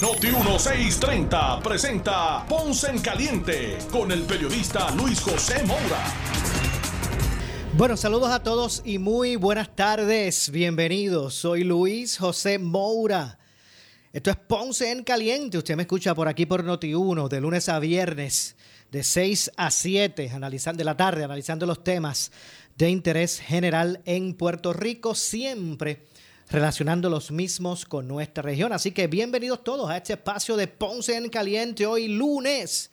Noti 1630 presenta Ponce en Caliente con el periodista Luis José Moura. Bueno, saludos a todos y muy buenas tardes. Bienvenidos. Soy Luis José Moura. Esto es Ponce en Caliente. Usted me escucha por aquí por Noti1 de lunes a viernes de 6 a 7 analizando, de la tarde, analizando los temas de interés general en Puerto Rico, siempre relacionando los mismos con nuestra región. Así que bienvenidos todos a este espacio de Ponce en Caliente hoy lunes.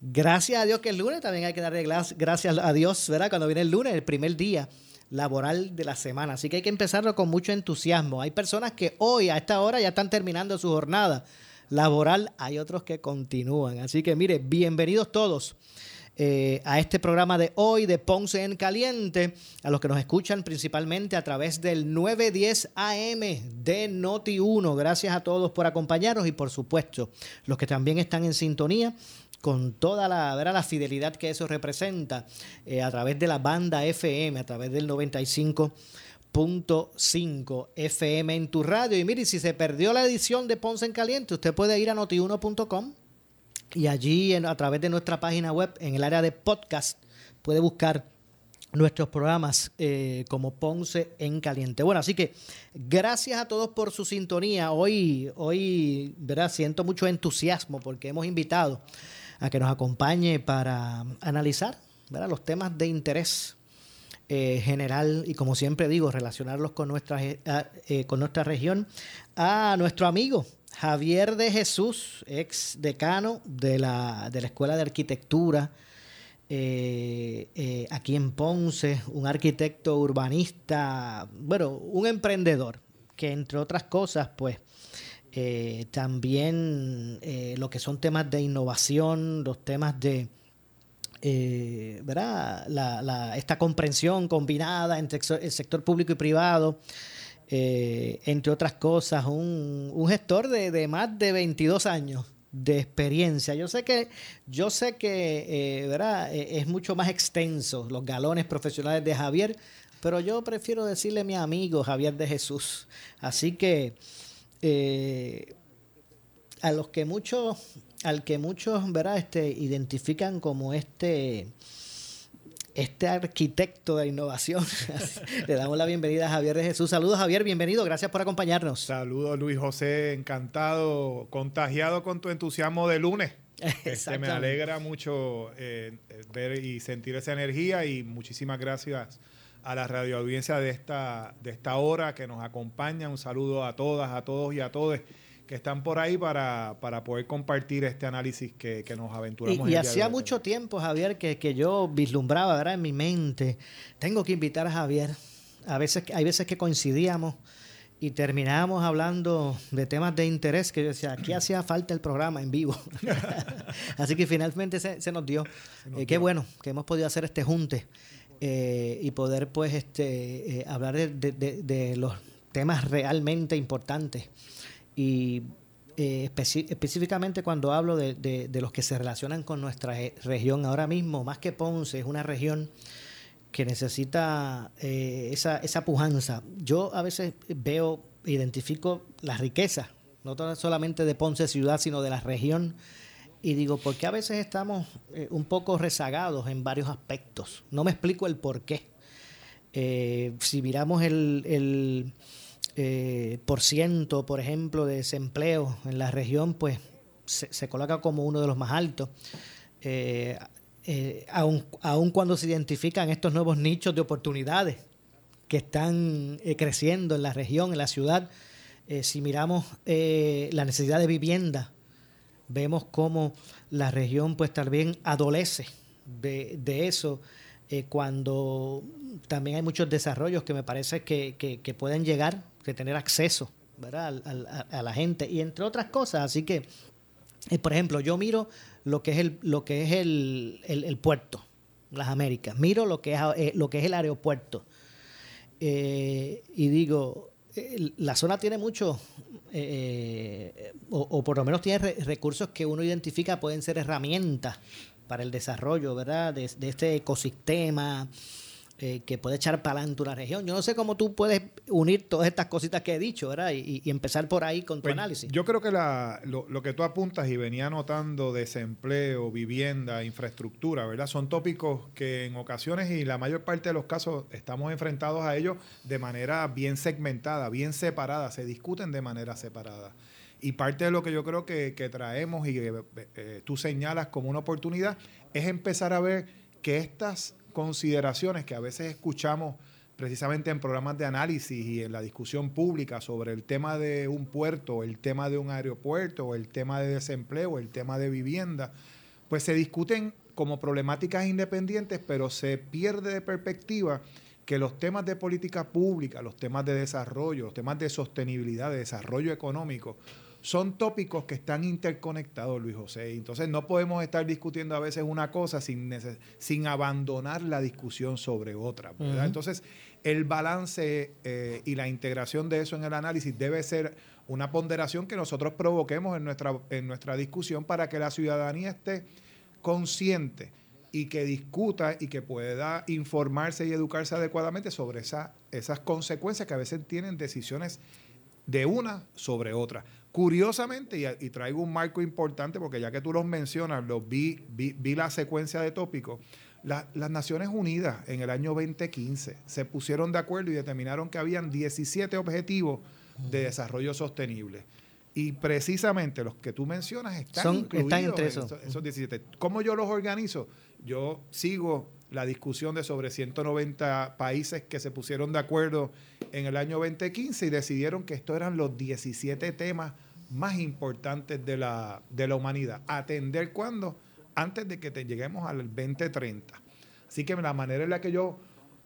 Gracias a Dios que es lunes, también hay que darle gracias a Dios, ¿verdad? Cuando viene el lunes, el primer día laboral de la semana. Así que hay que empezarlo con mucho entusiasmo. Hay personas que hoy a esta hora ya están terminando su jornada laboral, hay otros que continúan. Así que mire, bienvenidos todos. Eh, a este programa de hoy de Ponce en Caliente, a los que nos escuchan principalmente a través del 910 AM de Noti1. Gracias a todos por acompañarnos y por supuesto los que también están en sintonía con toda la, la fidelidad que eso representa eh, a través de la banda FM, a través del 95.5 FM en tu radio. Y mire, si se perdió la edición de Ponce en Caliente, usted puede ir a notiuno.com y allí a través de nuestra página web, en el área de podcast, puede buscar nuestros programas eh, como Ponce en Caliente. Bueno, así que gracias a todos por su sintonía. Hoy, hoy, ¿verdad? Siento mucho entusiasmo porque hemos invitado a que nos acompañe para analizar los temas de interés eh, general y como siempre digo, relacionarlos con nuestra, eh, eh, con nuestra región a nuestro amigo Javier de Jesús, ex decano de la, de la Escuela de Arquitectura aquí en Ponce, un arquitecto urbanista, bueno, un emprendedor que entre otras cosas, pues, también lo que son temas de innovación, los temas de eh, esta comprensión combinada entre el sector público y privado, entre otras cosas, un, un gestor de, de, más de 22 años de experiencia. Yo sé que, yo sé que ¿verdad? es mucho más extenso los galones profesionales de Javier, pero yo prefiero decirle mi amigo Javier de Jesús. Así que eh, a los que muchos, al que muchos, ¿verdad? Este, identifican como este, este arquitecto de innovación. Le damos la bienvenida a Javier de Jesús. Saludos, Javier, bienvenido, gracias por acompañarnos. Saludos, Luis José, encantado, contagiado con tu entusiasmo de lunes. Este, me alegra mucho eh, ver y sentir esa energía y muchísimas gracias a la radioaudiencia de esta, de esta hora que nos acompaña. Un saludo a todas, a todos y a todos que están por ahí para, poder compartir este análisis que, nos aventuramos. Y, y hacía mucho tiempo, Javier, que, que yo vislumbraba ¿verdad? en mi mente, tengo que invitar a Javier. A veces, hay veces que coincidíamos y terminábamos hablando de temas de interés que yo decía, aquí hacía falta el programa en vivo. Así que finalmente se, nos dio. Eh, qué bueno que hemos podido hacer este junte. Eh, y poder pues este eh, hablar de, los temas realmente importantes y eh, específicamente cuando hablo de, los que se relacionan con nuestra región ahora mismo más que Ponce es una región que necesita esa, esa pujanza yo a veces veo identifico las riquezas no solamente de Ponce ciudad sino de la región y digo, ¿por qué a veces estamos eh, un poco rezagados en varios aspectos? No me explico el por qué. Eh, si miramos el, el eh, por ciento, por ejemplo, de desempleo en la región, pues se, coloca como uno de los más altos. aun, aun, cuando se identifican estos nuevos nichos de oportunidades que están creciendo en la región, en la ciudad, si miramos la necesidad de vivienda, vemos cómo la región pues también adolece de, eso eh, cuando también hay muchos desarrollos que me parece que, pueden llegar, que tener acceso ¿verdad? A, la gente y entre otras cosas. Así que, eh, por ejemplo, yo miro lo que es el, lo que es el, puerto, las Américas, miro lo que es, eh, lo que es el aeropuerto. Eh, y digo, la zona tiene mucho, o, por lo menos tiene recursos que uno identifica pueden ser herramientas para el desarrollo, ¿verdad? De, de este ecosistema, eh, que puede echar para adelante una región. Yo no sé cómo tú puedes unir todas estas cositas que he dicho, ¿verdad? Y, empezar por ahí con tu pues, análisis. Yo creo que lo, que tú apuntas y venía notando, desempleo, vivienda, infraestructura, ¿verdad? Son tópicos que en ocasiones y la mayor parte de los casos estamos enfrentados a ellos de manera bien segmentada, bien separada, se discuten de manera separada. Y parte de lo que yo creo que, traemos y que eh, tú señalas como una oportunidad es empezar a ver que estas consideraciones que a veces escuchamos precisamente en programas de análisis y en la discusión pública sobre el tema de un puerto, el tema de un aeropuerto, el tema de desempleo, el tema de vivienda, pues se discuten como problemáticas independientes, pero se pierde de perspectiva que los temas de política pública, los temas de desarrollo, los temas de sostenibilidad, de desarrollo económico, son tópicos que están interconectados, Luis José. Entonces no podemos estar discutiendo a veces una cosa sin, sin abandonar la discusión sobre otra. Entonces el balance eh, y la integración de eso en el análisis debe ser una ponderación que nosotros provoquemos en nuestra, en nuestra discusión para que la ciudadanía esté consciente y que discuta y que pueda informarse y educarse adecuadamente sobre esa, esas consecuencias que a veces tienen decisiones de una sobre otra. Curiosamente, y, traigo un marco importante, porque ya que tú los mencionas, los vi, vi, la secuencia de tópicos, las Naciones Unidas en el año 2015 se pusieron de acuerdo y determinaron que habían 17 objetivos de desarrollo sostenible. Y precisamente los que tú mencionas están incluidos entre esos. esos 17. ¿Cómo yo los organizo? Yo sigo la discusión de sobre 190 países que se pusieron de acuerdo en el año 2015 y decidieron que estos eran los 17 temas más importantes de la, de la humanidad. Atender cuándo? Antes de que te lleguemos al 2030. Así que la manera en la que yo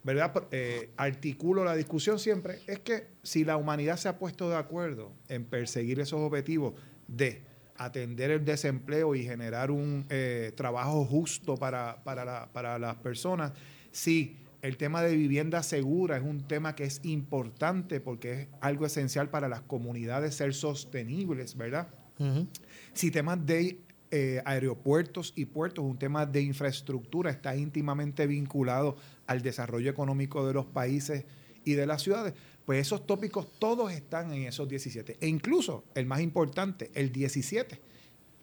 ¿verdad? Eh, articulo la discusión siempre es que si la humanidad se ha puesto de acuerdo en perseguir esos objetivos de atender el desempleo y generar un eh, trabajo justo para, para las personas, si el tema de vivienda segura es un tema que es importante porque es algo esencial para las comunidades ser sostenibles, ¿verdad? Si temas de eh, aeropuertos y puertos, un tema de infraestructura está íntimamente vinculado al desarrollo económico de los países y de las ciudades, pues esos tópicos todos están en esos 17. E incluso el más importante, el 17,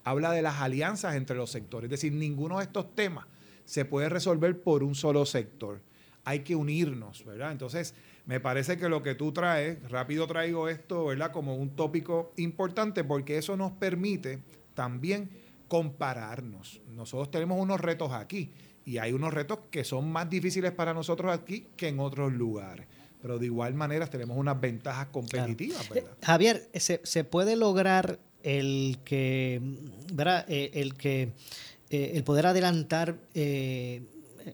habla de las alianzas entre los sectores. Es decir, ninguno de estos temas se puede resolver por un solo sector hay que unirnos, ¿verdad? Entonces, me parece que lo que tú traes, rápido traigo esto, ¿verdad? Como un tópico importante porque eso nos permite también compararnos. Nosotros tenemos unos retos aquí y hay unos retos que son más difíciles para nosotros aquí que en otros lugares. Pero de igual manera tenemos unas ventajas competitivas, ¿verdad? Eh, Javier, ¿se, puede lograr el que, ¿verdad? Eh, el que eh, el poder adelantar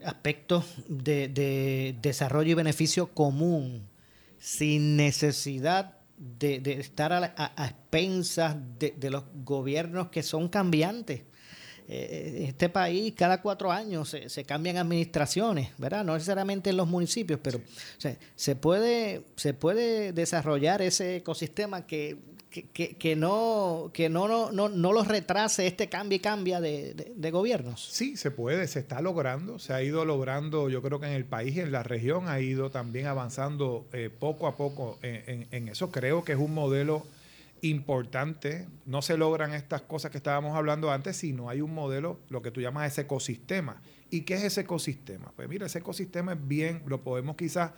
aspectos de, desarrollo y beneficio común sin necesidad de, estar a, expensas de, los gobiernos que son cambiantes. Eh, en este país cada cuatro años se, cambian administraciones, ¿verdad? No necesariamente en los municipios, pero se, puede, se puede desarrollar ese ecosistema que que, no, que no, no, no, no los retrase este cambio y cambia de, gobiernos. Sí, se puede, se está logrando, se ha ido logrando, yo creo que en el país y en la región ha ido también avanzando eh, poco a poco en, en, eso. Creo que es un modelo importante. No se logran estas cosas que estábamos hablando antes si no hay un modelo, lo que tú llamas ese ecosistema. ¿Y qué es ese ecosistema? Pues mira, ese ecosistema es bien, lo podemos quizás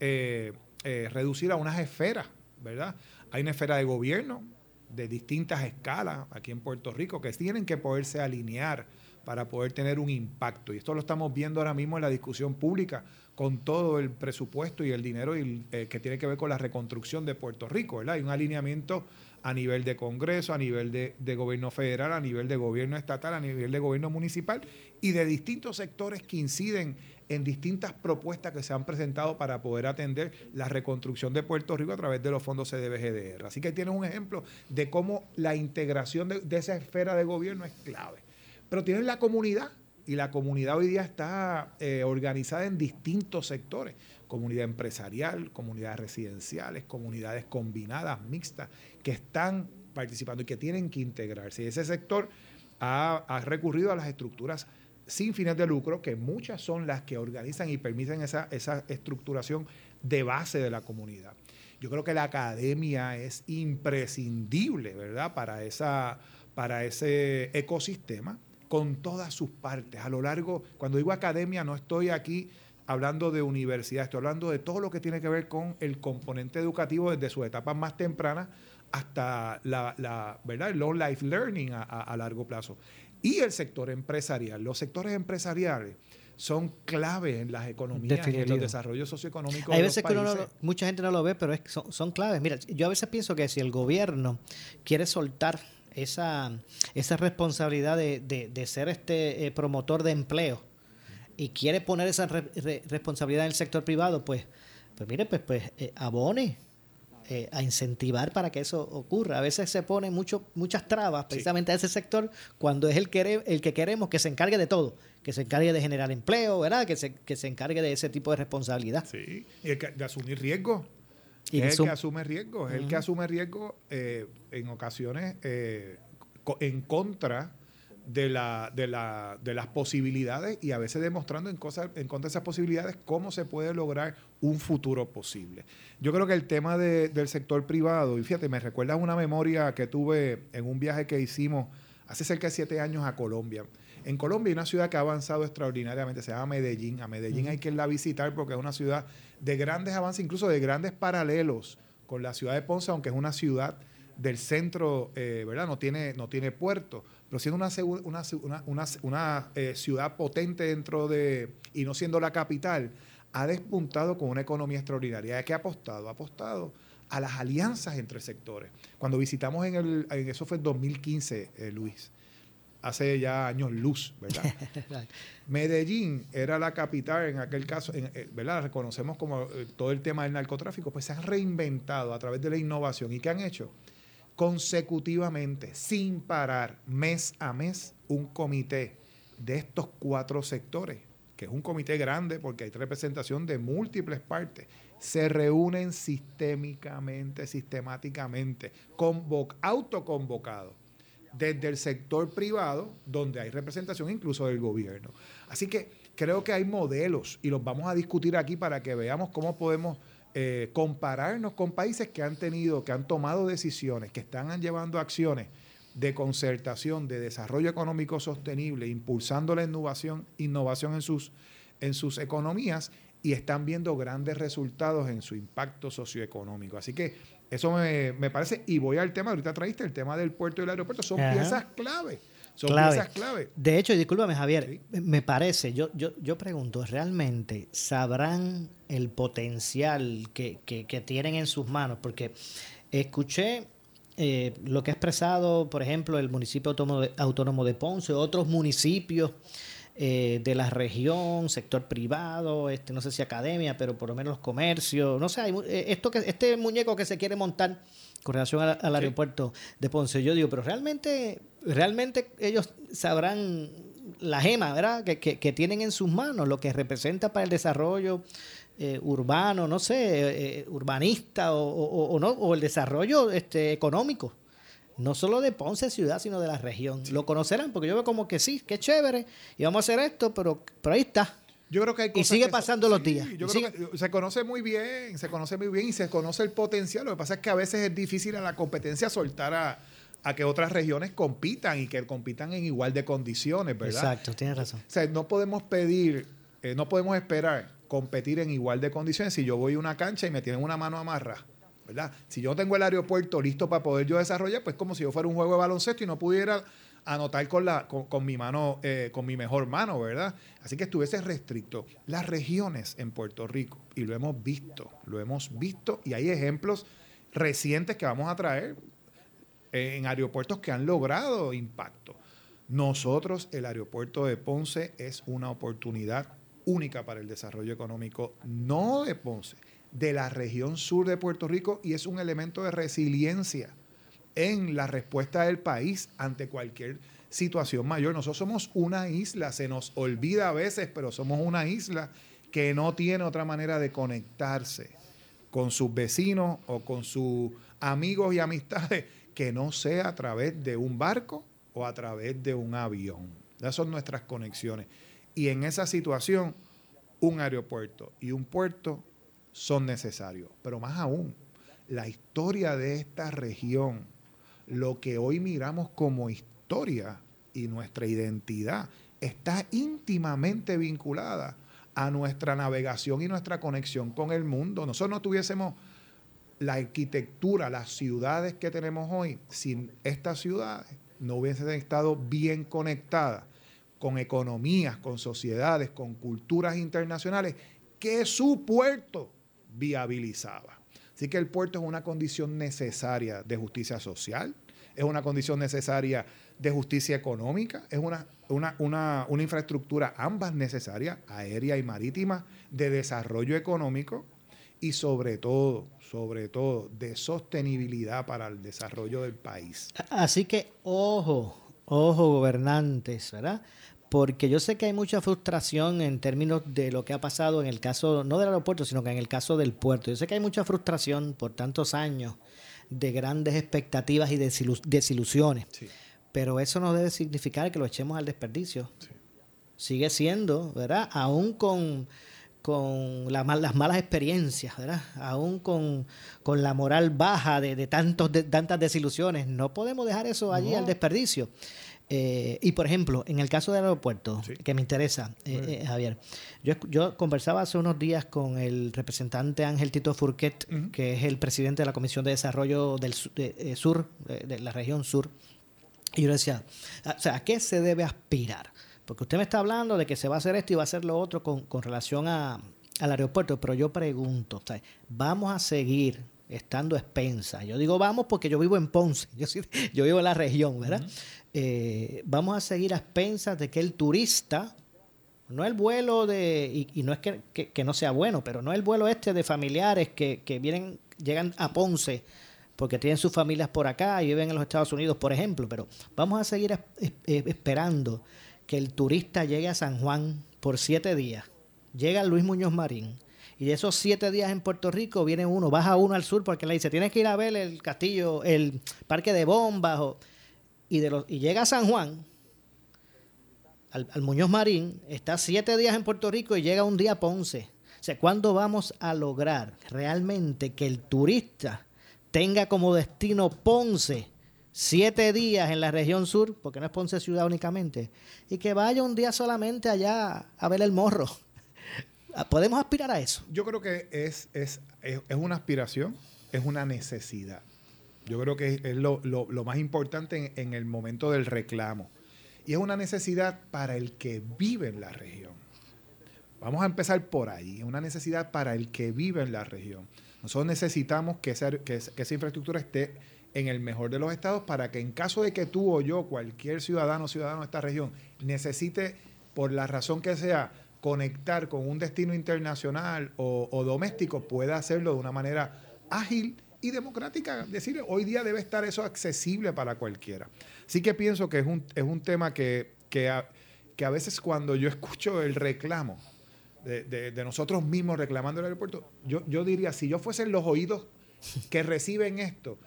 eh, eh, reducir a unas esferas, ¿verdad? Hay una esfera de gobierno de distintas escalas aquí en Puerto Rico que tienen que poderse alinear para poder tener un impacto. Y esto lo estamos viendo ahora mismo en la discusión pública con todo el presupuesto y el dinero eh, que tiene que ver con la reconstrucción de Puerto Rico. ¿verdad? Hay un alineamiento a nivel de Congreso, a nivel de, gobierno federal, a nivel de gobierno estatal, a nivel de gobierno municipal y de distintos sectores que inciden en distintas propuestas que se han presentado para poder atender la reconstrucción de Puerto Rico a través de los fondos CDBGDR. Así que tienes un ejemplo de cómo la integración de, esa esfera de gobierno es clave. pero tienes la comunidad y la comunidad hoy día está eh, organizada en distintos sectores. Comunidad empresarial, comunidades residenciales, comunidades combinadas, mixtas, que están participando y que tienen que integrarse. Y ese sector ha, recurrido a las estructuras sin fines de lucro, que muchas son las que organizan y permiten esa, esa estructuración de base de la comunidad. Yo creo que la academia es imprescindible, ¿verdad?, para, esa, para ese ecosistema con todas sus partes. A lo largo, cuando digo academia, no estoy aquí hablando de universidad, estoy hablando de todo lo que tiene que ver con el componente educativo desde sus etapas más tempranas hasta la, ¿verdad? el long life learning a, largo plazo. Y el sector empresarial. Los sectores empresariales son clave en las economías y en los desarrollos socioeconómicos. Hay veces que mucha gente no lo ve, pero es, son, son claves. Mira, yo a veces pienso que si el gobierno quiere soltar esa, esa responsabilidad de, de, ser este eh, promotor de empleo y quiere poner esa responsabilidad en el sector privado, pues, pues mire, pues, pues eh, abone eh, a incentivar para que eso ocurra. A veces se ponen mucho, muchas trabas precisamente a ese sector cuando es el que, el que queremos que se encargue de todo, que se encargue de generar empleo, ¿verdad? Que se, que se encargue de ese tipo de responsabilidad. Sí, y de asumir riesgos. Y es el que asume riesgos, es el que asume riesgos eh, en ocasiones eh, en contra de, la, de, la, de las posibilidades y a veces demostrando en, cosas, en contra de esas posibilidades cómo se puede lograr un futuro posible. Yo creo que el tema del sector privado, y fíjate, me recuerda una memoria que tuve en un viaje que hicimos hace cerca de siete años a Colombia. En Colombia hay una ciudad que ha avanzado extraordinariamente, se llama Medellín. A Medellín hay que irla a visitar porque es una ciudad de grandes avances, incluso de grandes paralelos con la ciudad de Ponce, aunque es una ciudad del centro, eh, ¿verdad? No tiene, no tiene puerto pero siendo una, una, una, eh, ciudad potente dentro de, y no siendo la capital, ha despuntado con una economía extraordinaria. ¿A qué ha apostado? Ha apostado a las alianzas entre sectores. Cuando visitamos en el, en eso fue en 2015, eh, Luis, hace ya años luz, ¿verdad? Medellín era la capital en aquel caso, eh, ¿verdad? Reconocemos como todo el tema del narcotráfico, pues se han reinventado a través de la innovación. ¿Y qué han hecho? Consecutivamente, sin parar, mes a mes, un comité de estos cuatro sectores, que es un comité grande porque hay representación de múltiples partes, se reúnen sistémicamente, sistemáticamente, autoconvocados desde el sector privado, donde hay representación incluso del gobierno. Así que creo que hay modelos y los vamos a discutir aquí para que veamos cómo podemos eh, compararnos con países que han tenido, que han tomado decisiones, que están llevando acciones de concertación, de desarrollo económico sostenible, impulsando la innovación, innovación en sus, en sus economías y están viendo grandes resultados en su impacto socioeconómico. Así que eso me, parece, y voy al tema, ahorita traíste el tema del puerto y el aeropuerto, son piezas clave son piezas clave. De hecho, discúlpame Javier, me parece, yo, yo, yo pregunto, ¿realmente sabrán el potencial que, tienen en sus manos? Porque escuché eh, lo que ha expresado, por ejemplo, el municipio autónomo de, Ponce, otros municipios eh, de la región, sector privado, este, no sé si academia, pero por lo menos los comercios, no sé, eh, esto que, este muñeco que se quiere montar con relación al, aeropuerto de Ponce. Yo digo, pero realmente, realmente ellos sabrán la gema, ¿verdad? Que, que, tienen en sus manos, lo que representa para el desarrollo eh, urbano, no sé, eh, urbanista o, no, o el desarrollo este, económico. No solo de Ponce ciudad, sino de la región. Lo conocerán, porque yo veo como que sí, qué chévere, y vamos a hacer esto, pero, pero ahí está. Yo creo que hay y sigue pasando los días. se conoce muy bien, se conoce muy bien y se conoce el potencial. Lo que pasa es que a veces es difícil a la competencia soltar a, que otras regiones compitan y que compitan en igual de condiciones, ¿verdad? Exacto, tienes razón. O sea, no podemos pedir, eh, no podemos esperar competir en igual de condiciones si yo voy a una cancha y me tienen una mano amarra, ¿verdad? Si yo tengo el aeropuerto listo para poder yo desarrollar, pues como si yo fuera un juego de baloncesto y no pudiera anotar con, la, con, mi mano, eh, con mi mejor mano, ¿verdad? Así que estuviese restricto. Las regiones en Puerto Rico, y lo hemos visto, lo hemos visto, y hay ejemplos recientes que vamos a traer en aeropuertos que han logrado impacto. Nosotros, el aeropuerto de Ponce es una oportunidad única para el desarrollo económico, no de Ponce, de la región sur de Puerto Rico, y es un elemento de resiliencia en la respuesta del país ante cualquier situación mayor. Nosotros somos una isla, se nos olvida a veces, pero somos una isla que no tiene otra manera de conectarse con sus vecinos o con sus amigos y amistades que no sea a través de un barco o a través de un avión. Esas son nuestras conexiones. Y en esa situación, un aeropuerto y un puerto son necesarios. Pero más aún, la historia de esta región, lo que hoy miramos como historia y nuestra identidad, está íntimamente vinculada a nuestra navegación y nuestra conexión con el mundo. Nosotros no tuviésemos la arquitectura, las ciudades que tenemos hoy, sin estas ciudades, no hubiesen estado bien conectadas con economías, con sociedades, con culturas internacionales que su puerto viabilizaba. Así que el puerto es una condición necesaria de justicia social, es una condición necesaria de justicia económica, es una, una, una, infraestructura ambas necesarias, aérea y marítima, de desarrollo económico y sobre todo, sobre todo, de sostenibilidad para el desarrollo del país. Así que ojo, ojo gobernantes, ¿verdad? Porque yo sé que hay mucha frustración en términos de lo que ha pasado en el caso, no del aeropuerto, sino que en el caso del puerto. Yo sé que hay mucha frustración por tantos años de grandes expectativas y desilusiones. Pero eso no debe significar que lo echemos al desperdicio. Sigue siendo, ¿verdad? Aún con con las malas experiencias, ¿verdad? aún con, la moral baja de, tantos, de tantas desilusiones. No podemos dejar eso allí al desperdicio. Eh, y por ejemplo, en el caso del aeropuerto, que me interesa, eh, eh, Javier, yo, yo, conversaba hace unos días con el representante Ángel Tito Furquet, que es el presidente de la Comisión de Desarrollo del Sur, de la región sur, y yo le decía, o sea, ¿a qué se debe aspirar? Porque usted me está hablando de que se va a hacer esto y va a hacer lo otro con, relación a, al aeropuerto, pero yo pregunto, ¿vamos a seguir estando expensas? Yo digo vamos porque yo vivo en Ponce, yo, yo vivo en la región, ¿verdad? Eh, vamos a seguir a expensas de que el turista, no el vuelo de, y, no es que, que, no sea bueno, pero no el vuelo este de familiares que, que vienen, llegan a Ponce porque tienen sus familias por acá y viven en los Estados Unidos, por ejemplo, pero vamos a seguir esperando que el turista llegue a San Juan por siete días. Llega Luis Muñoz Marín. Y de esos siete días en Puerto Rico viene uno, baja uno al sur porque le dice, tienes que ir a ver el castillo, el parque de bombas. Y, de los, y llega a San Juan, al, Muñoz Marín, está siete días en Puerto Rico y llega un día a Ponce. O sea, ¿cuándo vamos a lograr realmente que el turista tenga como destino Ponce siete días en la región sur, porque no es Ponce ciudad únicamente, y que vaya un día solamente allá a ver el morro. ¿Podemos aspirar a eso? Yo creo que es, es, es, una aspiración, es una necesidad. Yo creo que es lo, más importante en, el momento del reclamo. Y es una necesidad para el que vive en la región. Vamos a empezar por ahí. Es una necesidad para el que vive en la región. Nosotros necesitamos que esa infraestructura esté en el mejor de los estados para que en caso de que tú o yo, cualquier ciudadano o ciudadano de esta región, necesite, por la razón que sea, conectar con un destino internacional o, doméstico, pueda hacerlo de una manera ágil democrática. Decir, hoy día debe estar eso accesible para cualquiera. Sí que pienso que es un, es un tema que, que, a, que a veces cuando yo escucho el reclamo de, de, nosotros mismos reclamando el aeropuerto, yo, yo diría, si yo fuesen los oídos que reciben esto,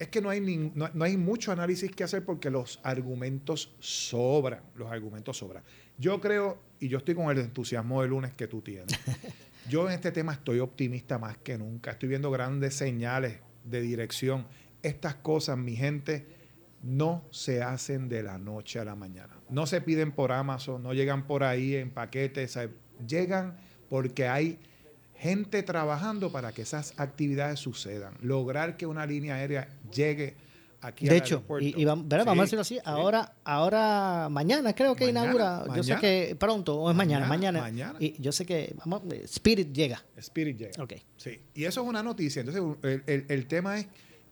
es que no hay, no, hay mucho análisis que hacer porque los argumentos sobran, los argumentos sobran. Yo creo, y yo estoy con el entusiasmo de lunes que tú tienes, yo en este tema estoy optimista más que nunca, estoy viendo grandes señales de dirección. Estas cosas, mi gente, no se hacen de la noche a la mañana. No se piden por Amazon, no llegan por ahí en paquetes, llegan porque hay gente trabajando para que esas actividades sucedan, lograr que una línea aérea llegue aquí de hecho, y, vamos, a decirlo así, ahora, ahora, mañana creo que inaugura, yo sé que pronto, o es mañana, mañana, y yo sé que vamos, Spirit llega. Spirit llega. Ok. Sí, y eso es una noticia. Entonces, el, tema es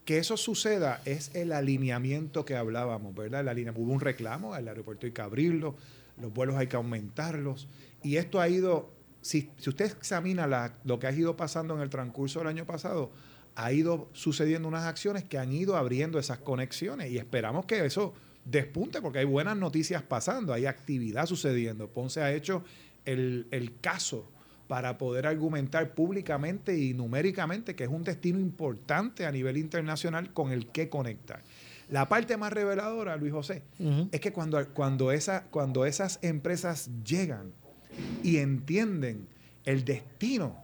que eso suceda, es el alineamiento que hablábamos, ¿verdad? El hubo un reclamo, el aeropuerto hay que abrirlo, los vuelos hay que aumentarlos, y esto ha ido si, usted examina lo que ha ido pasando en el transcurso del año pasado, ha ido sucediendo unas acciones que han ido abriendo esas conexiones y esperamos que eso despunte porque hay buenas noticias pasando, hay actividad sucediendo. Ponce ha hecho el, el caso para poder argumentar públicamente y numéricamente que es un destino importante a nivel internacional con el que conectar. La parte más reveladora, Luis José, es que cuando, cuando, esa, cuando esas empresas llegan y entienden el destino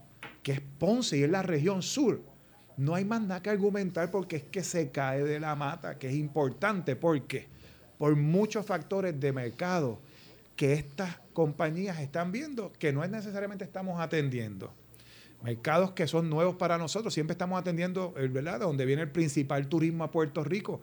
que es Ponce y es la región sur, no hay más nada que argumentar porque es que se cae de la mata, que es importante porque por muchos factores de mercado que estas compañías están viendo que no es necesariamente estamos atendiendo. Mercados que son nuevos para nosotros, siempre estamos atendiendo, ¿verdad?, donde viene el principal turismo a Puerto Rico.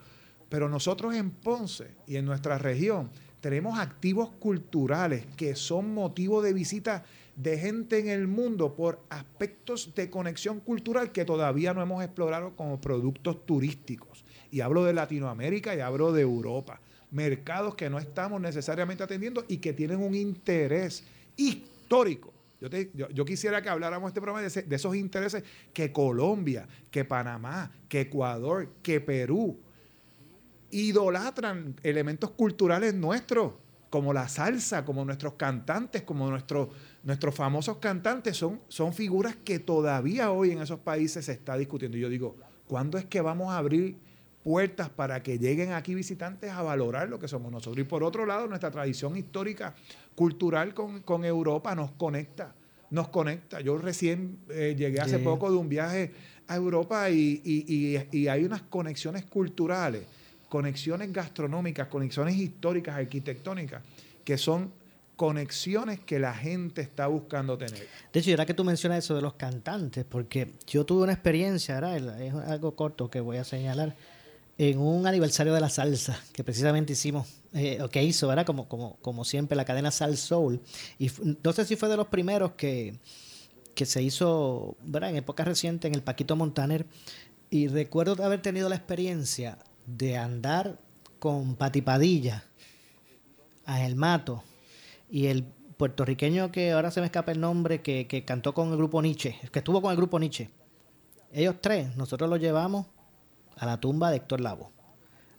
Pero nosotros en Ponce y en nuestra región tenemos activos culturales que son motivo de visita de gente en el mundo por aspectos de conexión cultural que todavía no hemos explorado como productos turísticos. Y hablo de Latinoamérica y hablo de Europa mercados que no estamos necesariamente atendiendo y que tienen un interés histórico. Yo, quisiera que habláramos este programa de, de, esos intereses que Colombia, que Panamá, que Ecuador, que Perú idolatran elementos culturales nuestros, como la salsa, como nuestros cantantes, como nuestros, nuestros famosos cantantes, son, son figuras que todavía hoy en esos países se está discutiendo. Y yo digo, ¿cuándo es que vamos a abrir puertas para que lleguen aquí visitantes a valorar lo que somos nosotros. Y por otro lado, nuestra tradición histórica, cultural con, Europa nos conecta, nos conecta. Yo recién eh, llegué hace poco de un viaje a Europa y, hay unas conexiones culturales, conexiones gastronómicas, conexiones históricas, arquitectónicas, que son conexiones que la gente está buscando tener. De hecho, ahora que tú mencionas eso de los cantantes, porque yo tuve una experiencia, ¿verdad? es algo corto que voy a señalar en un aniversario de la salsa que precisamente hicimos, eh, o que hizo, ¿verdad? Como, como, como siempre, la cadena Sal Soul. Y no sé si fue de los primeros que, que se hizo, ¿verdad? En época reciente en el Paquito Montaner. Y recuerdo haber tenido la experiencia de andar con Patipadilla a El Mato y el puertorriqueño que ahora se me escapa el nombre, que, que cantó con el grupo Nietzsche, que estuvo con el grupo Nietzsche. Ellos tres, nosotros los llevamos a la tumba de Héctor Lavo,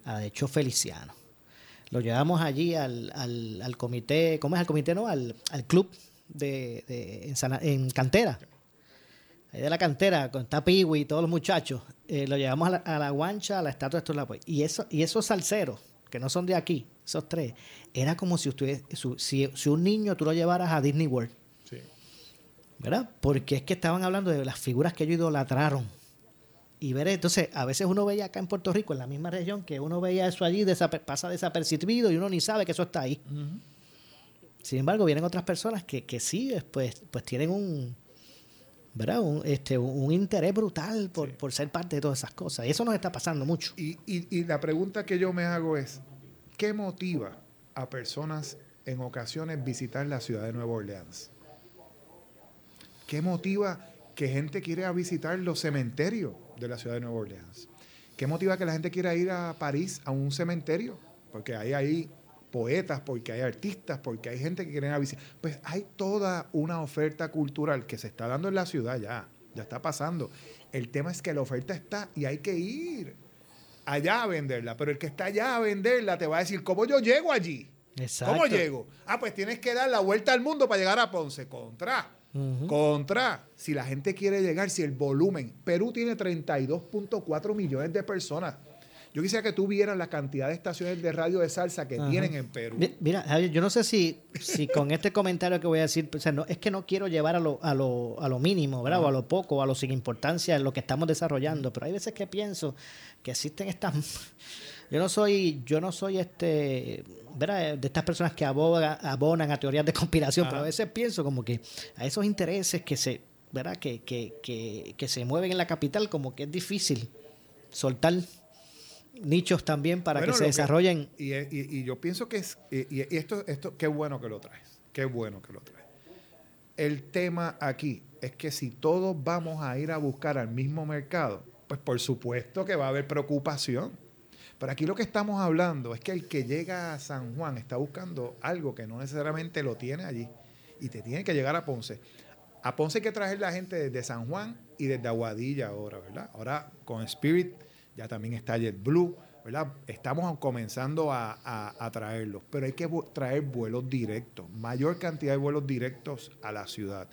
a la de Cho Feliciano. Lo llevamos allí al, al, comité, ¿cómo es el comité? No, al, club de, en, cantera. Ahí de la cantera, con Tapiwi y todos los muchachos. Eh, lo llevamos a la, guancha, a la estatua de Lavo. Y, eso, y esos salseros, que no son de aquí, esos tres, era como si, usted, si, si un niño tú lo llevaras a Disney World. Sí. ¿Verdad? Porque es que estaban hablando de las figuras que ellos idolatraron y ver, entonces, a veces uno veía acá en Puerto Rico, en la misma región, que uno veía eso allí, pasa desapercibido y uno ni sabe que eso está ahí. Sin embargo, vienen otras personas que, que sí, pues, pues tienen un, ¿verdad? Un, este, un interés brutal por, por, ser parte de todas esas cosas. Y eso nos está pasando mucho. Y, y, y la pregunta que yo me hago es, ¿qué motiva a personas en ocasiones visitar la ciudad de Nueva Orleans? ¿Qué motiva que gente quiere visitar los cementerios de la ciudad de Nueva Orleans. ¿Qué motiva que la gente quiera ir a París a un cementerio? Porque hay ahí poetas, porque hay artistas, porque hay gente que quiere ir a visitar. Pues hay toda una oferta cultural que se está dando en la ciudad ya, ya está pasando. El tema es que la oferta está y hay que ir allá a venderla, pero el que está allá a venderla te va a decir, ¿cómo yo llego allí? ¿Cómo llego? Ah, pues tienes que dar la vuelta al mundo para llegar a Ponce. Contra. Contra, si la gente quiere llegar, si el volumen, Perú tiene 32.4 millones de personas. Yo quisiera que tú vieras la cantidad de estaciones de radio de salsa que tienen en Perú. Mira, yo no sé si, si con este comentario que voy a decir, no, es que no quiero llevar a lo, a lo, a lo mínimo, ¿verdad? O a lo poco, o a lo sin importancia en lo que estamos desarrollando, pero hay veces que pienso que existen estas yo no soy, yo no soy este, ¿verdad? De estas personas que abonan a teorías de conspiración, pero a veces pienso como que a esos intereses que se, ¿verdad? Que, que, que, que se mueven en la capital, como que es difícil soltar nichos también para que se desarrollen. y, y, yo pienso que es, y, esto, esto, qué bueno que lo traes, qué bueno que lo traes. El tema aquí es que si todos vamos a ir a buscar al mismo mercado, pues por supuesto que va a haber preocupación. Pero aquí lo que estamos hablando es que el que llega a San Juan está buscando algo que no necesariamente lo tiene allí y te tiene que llegar a Ponce. A Ponce hay que traer la gente desde San Juan y desde Aguadilla ahora, ¿verdad? Ahora con Spirit ya también está Blue ¿verdad? Estamos comenzando a, a, traerlos, pero hay que traer vuelos directos, mayor cantidad de vuelos directos a la ciudad.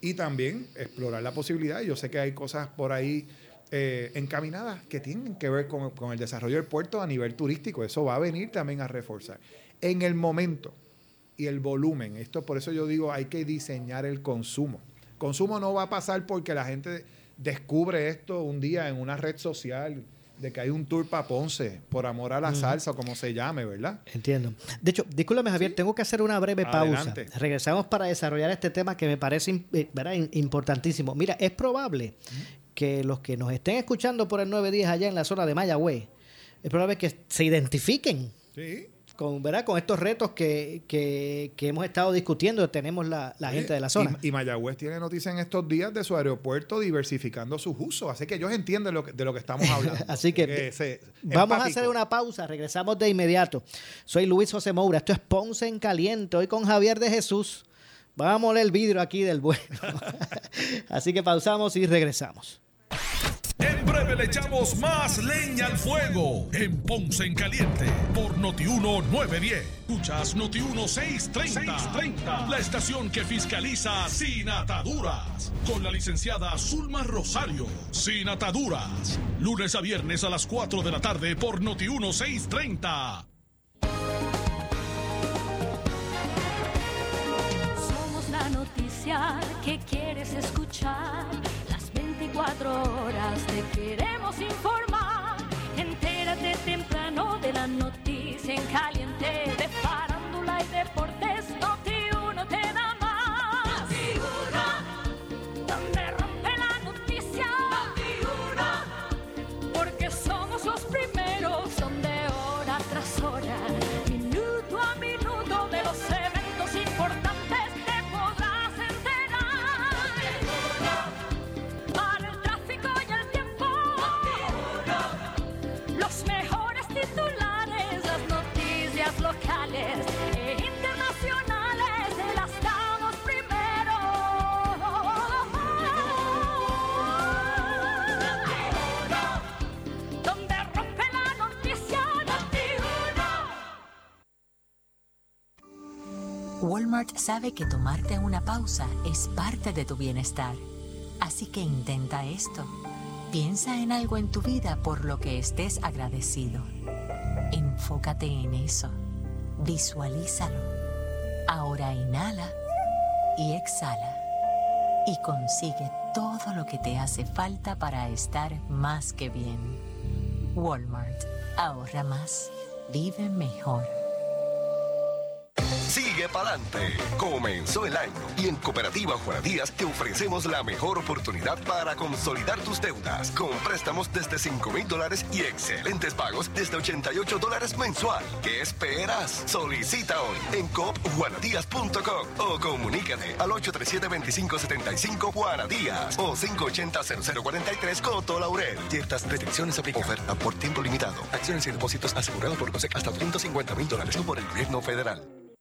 Y también explorar la posibilidad, yo sé que hay cosas por ahí eh, encaminadas que tienen que ver con, con, el desarrollo del puerto a nivel turístico, eso va a venir también a reforzar. En el momento y el volumen, esto por eso yo digo, hay que diseñar el consumo. Consumo no va a pasar porque la gente descubre esto un día en una red social de que hay un tour para Ponce, por amor a la salsa, o como se llame, ¿verdad? Entiendo. De hecho, discúlpeme, Javier, tengo que hacer una breve pausa. Regresamos para desarrollar este tema que me parece eh, importantísimo. Mira, es probable que los que nos estén escuchando por el 910 allá en la zona de Mayagüez, es probable que se identifiquen. Sí con, ¿verdad? con estos retos que, que, hemos estado discutiendo, tenemos la, gente de la zona. Y, Mayagüez tiene noticias en estos días de su aeropuerto diversificando sus usos, así que ellos entienden lo de lo que estamos hablando. así que vamos a hacer una pausa, regresamos de inmediato. Soy Luis José Moura, esto es Ponce en Caliente, hoy con Javier de Jesús. Vamos a moler el vidrio aquí del vuelo. así que pausamos y regresamos. En breve le echamos más leña al fuego en Ponce en Caliente por Noti1 910. Escuchas Noti1 630, la estación que fiscaliza sin ataduras. Con la licenciada Zulma Rosario. Sin ataduras. Lunes a viernes a las 4 de la tarde por Noti1 630. Somos la noticia que quieres escuchar cuatro horas te queremos informar. Entérate temprano de la noticia en caliente de farándula y deportes. Walmart sabe que tomarte una pausa es parte de tu bienestar. Así que intenta esto. Piensa en algo en tu vida por lo que estés agradecido. Enfócate en eso. Visualízalo. Ahora inhala y exhala. Y consigue todo lo que te hace falta para estar más que bien. Walmart. Ahorra más. Vive mejor. Sigue pa'lante. Comenzó el año y en Cooperativa Juana Díaz te ofrecemos la mejor oportunidad para consolidar tus deudas con préstamos desde 5 mil dólares y excelentes pagos desde 88 dólares mensual. ¿Qué esperas? Solicita hoy en copjuanadías.com o comunícate al 837-2575 Juana Díaz o 580-0043 Coto Laurel. Ciertas restricciones aplican. Oferta por tiempo limitado. Acciones y depósitos asegurados por COSEC hasta 250 mil dólares por el gobierno federal.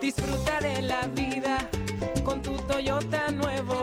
Disfruta de la vida con tu Toyota nuevo,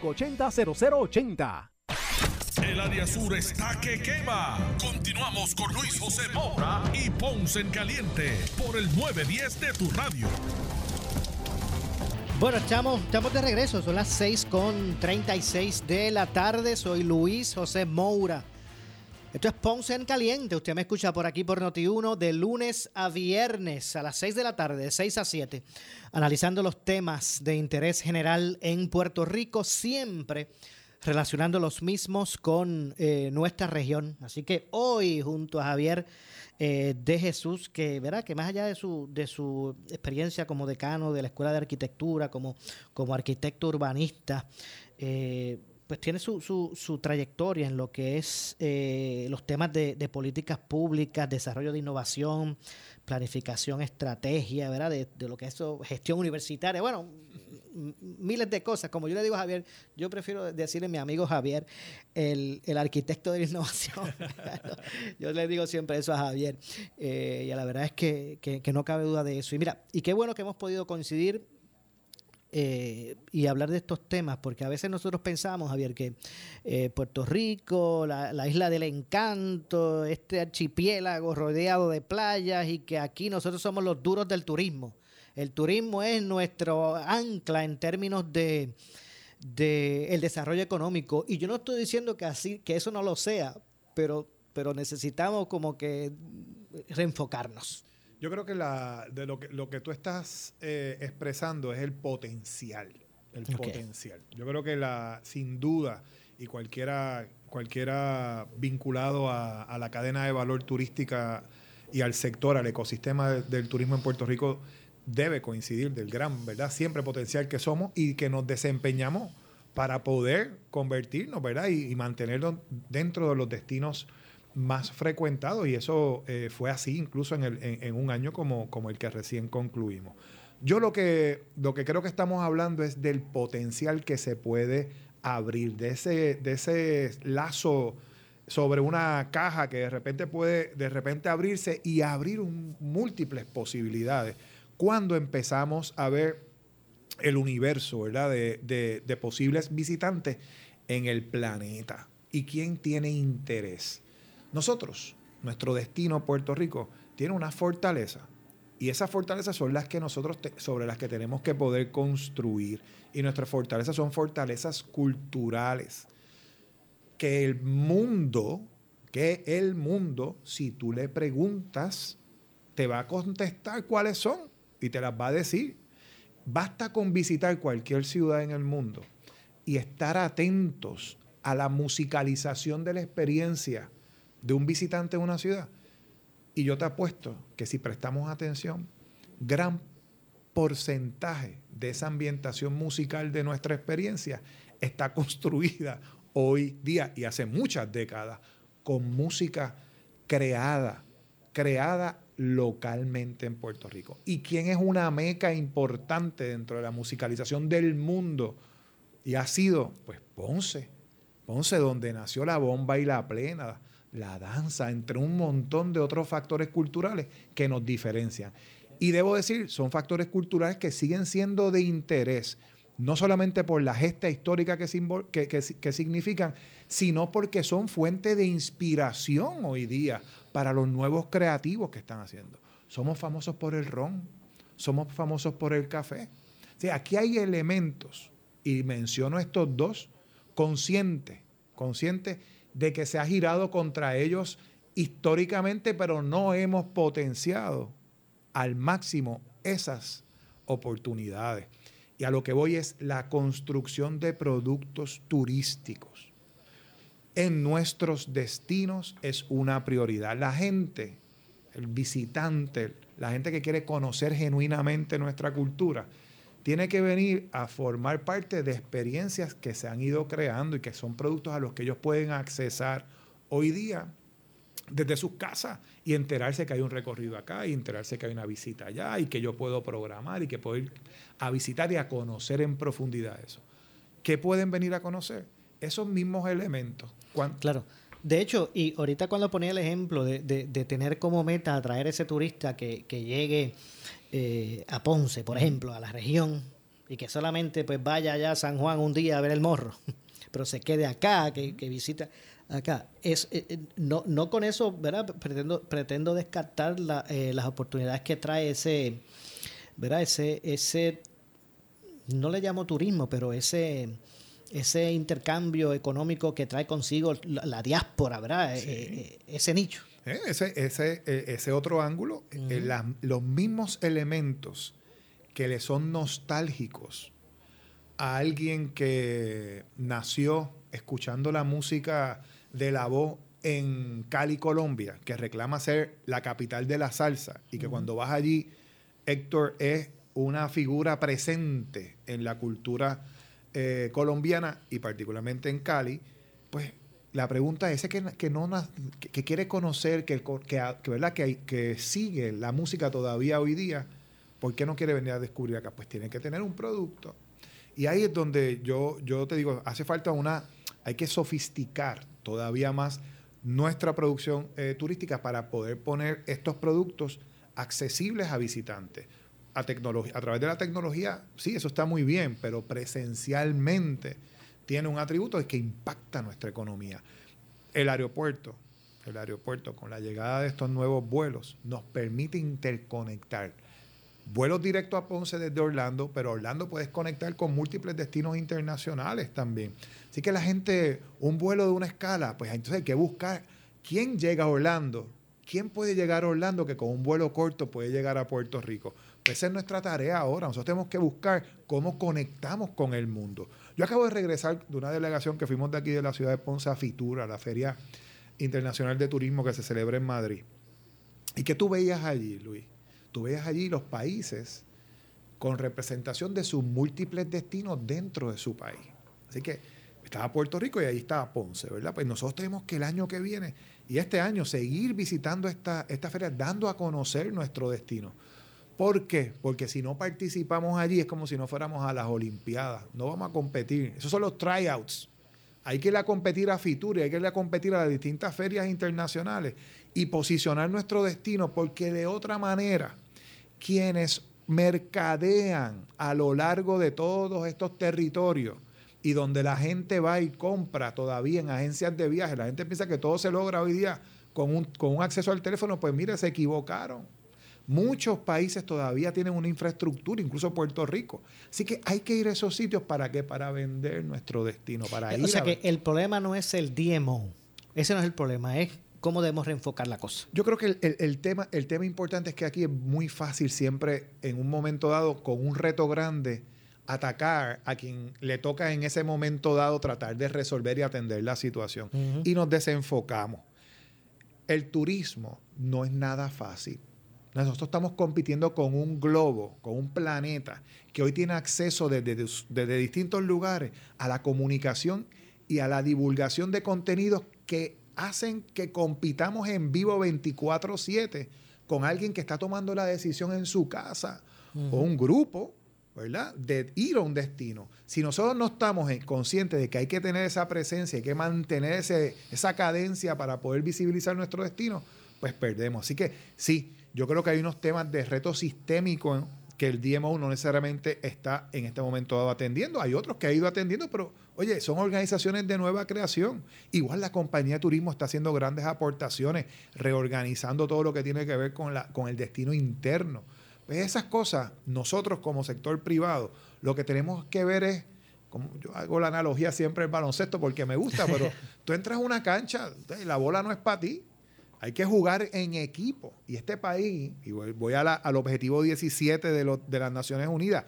580-0080. El área sur está que quema. Continuamos con Luis José Moura y Ponce en Caliente por el 910 de tu radio. Bueno, estamos, estamos de regreso. Son las 6 con 36 de la tarde. Soy Luis José Moura. Esto es Ponce en Caliente. Usted me escucha por aquí por Noti1 de lunes a viernes a las 6 de la tarde, de 6 a 7, analizando los temas de interés general en Puerto Rico, siempre relacionando los mismos con eh, nuestra región. Así que hoy, junto a Javier eh, de Jesús, que verá que más allá de su, de su experiencia como decano de la Escuela de Arquitectura, como, como arquitecto urbanista, eh, pues tiene su, su, su, trayectoria en lo que es los temas de, políticas públicas, desarrollo de innovación, planificación, estrategia, ¿verdad? De, lo que es gestión universitaria. Bueno, miles de cosas. Como yo le digo a Javier, yo prefiero decirle a mi amigo Javier, el, el arquitecto de la innovación. yo le digo siempre eso a Javier. Eh, y la verdad es que, que, no cabe duda de eso. Y mira, y qué bueno que hemos podido coincidir. Eh, y hablar de estos temas, porque a veces nosotros pensamos, Javier, que eh, Puerto Rico, la, la, isla del encanto, este archipiélago rodeado de playas y que aquí nosotros somos los duros del turismo. El turismo es nuestro ancla en términos de, de el desarrollo económico. Y yo no estoy diciendo que así, que eso no lo sea, pero, pero necesitamos como que reenfocarnos. Yo creo que, la, de lo, que lo que tú estás eh, expresando es el potencial. el potencial. Yo creo que la, sin duda, y cualquiera, cualquiera vinculado a, la cadena de valor turística y al sector, al ecosistema del turismo en Puerto Rico, debe coincidir del gran, ¿verdad? Siempre potencial que somos y que nos desempeñamos para poder convertirnos, ¿verdad? Y, mantenernos dentro de los destinos más frecuentados. Y eso eh, fue así incluso en, el, en, un año como, como el que recién concluimos. Yo lo que, lo que creo que estamos hablando es del potencial que se puede abrir, de ese, de ese lazo sobre una caja que de repente puede de repente abrirse y abrir múltiples posibilidades cuando empezamos a ver el universo ¿verdad? De, de, posibles visitantes en el planeta. ¿Y quién tiene interés? Nosotros, nuestro destino Puerto Rico, tiene una fortaleza. Y esas fortalezas son las que nosotros, sobre las que tenemos que poder construir. Y nuestras fortalezas son fortalezas culturales. Que el mundo, que el mundo, si tú le preguntas, te va a contestar cuáles son y te las va a decir. Basta con visitar cualquier ciudad en el mundo y estar atentos a la musicalización de la experiencia de un visitante en una ciudad. Y yo te apuesto que si prestamos atención, gran porcentaje de esa ambientación musical de nuestra experiencia está construida hoy día y hace muchas décadas con música creada, creada localmente en Puerto Rico. ¿Y quién es una meca importante dentro de la musicalización del mundo? Y ha sido, pues, Ponce. Ponce, donde nació la bomba y la plena, la danza, entre un montón de otros factores culturales que nos diferencian. Y debo decir, son factores culturales que siguen siendo de interés, no solamente por la gesta histórica que, que, que significan, sino porque son fuente de inspiración hoy día para los nuevos creativos que están haciendo. Somos famosos por el ron, somos famosos por el café. aquí hay elementos, y menciono estos dos, consciente, consciente de que se ha girado contra ellos históricamente, pero no hemos potenciado al máximo esas oportunidades. Y a lo que voy es la construcción de productos turísticos en nuestros destinos es una prioridad. La gente, el visitante, la gente que quiere conocer genuinamente nuestra cultura, tiene que venir a formar parte de experiencias que se han ido creando y que son productos a los que ellos pueden accesar hoy día desde sus casas y enterarse que hay un recorrido acá y enterarse que hay una visita allá y que yo puedo programar y que puedo ir a visitar y a conocer en profundidad eso. ¿Qué pueden venir a conocer? Esos mismos elementos Claro. De hecho, y ahorita cuando ponía el ejemplo de, tener como meta atraer ese turista que, llegue eh, a Ponce, por ejemplo, a la región, y que solamente pues vaya allá a San Juan un día a ver el morro, pero se quede acá, que, visita acá. Es, eh, eh, no, no con eso, ¿verdad? Pretendo, pretendo descartar las oportunidades que trae ese, ¿verdad? Ese, ese, no le llamo turismo, pero ese ese intercambio económico que trae consigo la, diáspora, ¿verdad? Eh, eh, ese nicho. Eh, ese, ese, ese otro ángulo, los mismos elementos que le son nostálgicos a alguien que nació escuchando la música de la voz en Cali, Colombia, que reclama ser la capital de la salsa y que cuando vas allí, Héctor es una figura presente en la cultura eh, colombiana y particularmente en Cali, pues la pregunta es que, que, no, que, quiere conocer, que, que, ¿verdad? Que, sigue la música todavía hoy día, ¿por qué no quiere venir a descubrir acá? Pues tiene que tener un producto. Y ahí es donde yo, yo te digo, hace falta una, hay que sofisticar todavía más nuestra producción eh, turística para poder poner estos productos accesibles a visitantes a, a través de la tecnología, sí, eso está muy bien, pero presencialmente tiene un atributo que impacta nuestra economía. El aeropuerto, el aeropuerto con la llegada de estos nuevos vuelos nos permite interconectar. Vuelos directos a Ponce desde Orlando, pero Orlando puedes conectar con múltiples destinos internacionales también. Así que la gente, un vuelo de una escala, pues entonces hay que buscar quién llega a Orlando, quién puede llegar a Orlando que con un vuelo corto puede llegar a Puerto Rico Esa es nuestra tarea ahora. Nosotros tenemos que buscar cómo conectamos con el mundo. Yo acabo de regresar de una delegación que fuimos de aquí de la ciudad de Ponce a Fitura, la Feria Internacional de Turismo que se celebra en Madrid. ¿Y qué tú veías allí, Luis? Tú veías allí los países con representación de sus múltiples destinos dentro de su país. Así que estaba Puerto Rico y ahí estaba Ponce, ¿verdad? Pues nosotros tenemos que el año que viene y este año seguir visitando esta, esta feria, dando a conocer nuestro destino. ¿Por qué? Porque si no participamos allí es como si no fuéramos a las Olimpiadas. No vamos a competir. Esos son los tryouts. Hay que ir a competir a Fitur hay que ir a competir a las distintas ferias internacionales y posicionar nuestro destino porque de otra manera quienes mercadean a lo largo de todos estos territorios y donde la gente va y compra todavía en agencias de viaje, la gente piensa que todo se logra hoy día con un, con un acceso al teléfono, pues mire, se equivocaron. Muchos países todavía tienen una infraestructura, incluso Puerto Rico. Así que hay que ir a esos sitios para qué? Para vender nuestro destino, para ir. O sea que el problema no es el DMO. Ese no es el problema, es cómo debemos reenfocar la cosa. Yo creo que el, tema, el tema importante es que aquí es muy fácil siempre, en un momento dado, con un reto grande, atacar a quien le toca en ese momento dado tratar de resolver y atender la situación. Y nos desenfocamos. El turismo no es nada fácil. Nosotros estamos compitiendo con un globo, con un planeta que hoy tiene acceso desde, desde, distintos lugares a la comunicación y a la divulgación de contenidos que hacen que compitamos en vivo 24/7 con alguien que está tomando la decisión en su casa o un grupo, ¿verdad? De ir a un destino. Si nosotros no estamos conscientes de que hay que tener esa presencia, hay que mantener esa cadencia para poder visibilizar nuestro destino, pues perdemos. Así que sí, yo creo que hay unos temas de reto sistémico que el DMO no necesariamente está en este momento dado atendiendo. Hay otros que ha ido atendiendo, pero oye, son organizaciones de nueva creación. Igual la compañía de turismo está haciendo grandes aportaciones, reorganizando todo lo que tiene que ver con, la, con el destino interno. Pues esas cosas, nosotros como sector privado, lo que tenemos que ver es, como yo hago la analogía siempre el baloncesto porque me gusta, pero tú entras a una cancha, la bola no es para ti, hay que jugar en equipo. Y este país, y voy, al objetivo 17 de, de las Naciones Unidas,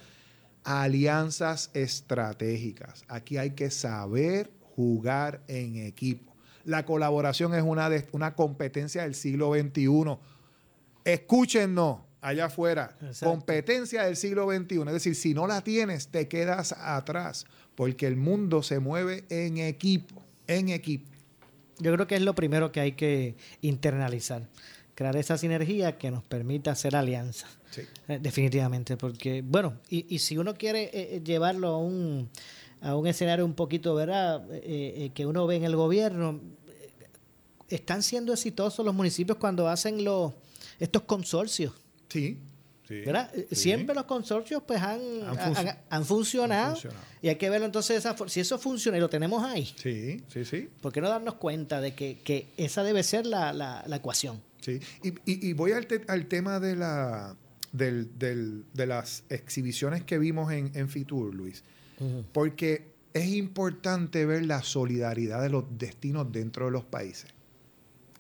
alianzas estratégicas. Aquí hay que saber jugar en equipo. La colaboración es una, una competencia del siglo XXI. Escúchenos allá afuera. Competencia del siglo XXI. Es decir, si no la tienes, te quedas atrás, porque el mundo se mueve en equipo, en equipo. Yo creo que es lo primero que hay que internalizar, crear esa sinergia que nos permita hacer alianzas. Eh, definitivamente, porque, bueno, y, y si uno quiere eh, eh, llevarlo a un, a un escenario un poquito, ¿verdad?, que uno ve en el gobierno, están siendo exitosos los municipios cuando hacen los estos consorcios. Sí. Siempre los consorcios pues han, han, funcionado, y hay que verlo entonces esa, si eso funciona y lo tenemos ahí. Sí, sí, sí. ¿Por qué no darnos cuenta de que, esa debe ser la, la, ecuación? Sí, y, y, voy al, al, tema de, la, del, del, de las exhibiciones que vimos en, en Fitur, Luis, porque es importante ver la solidaridad de los destinos dentro de los países.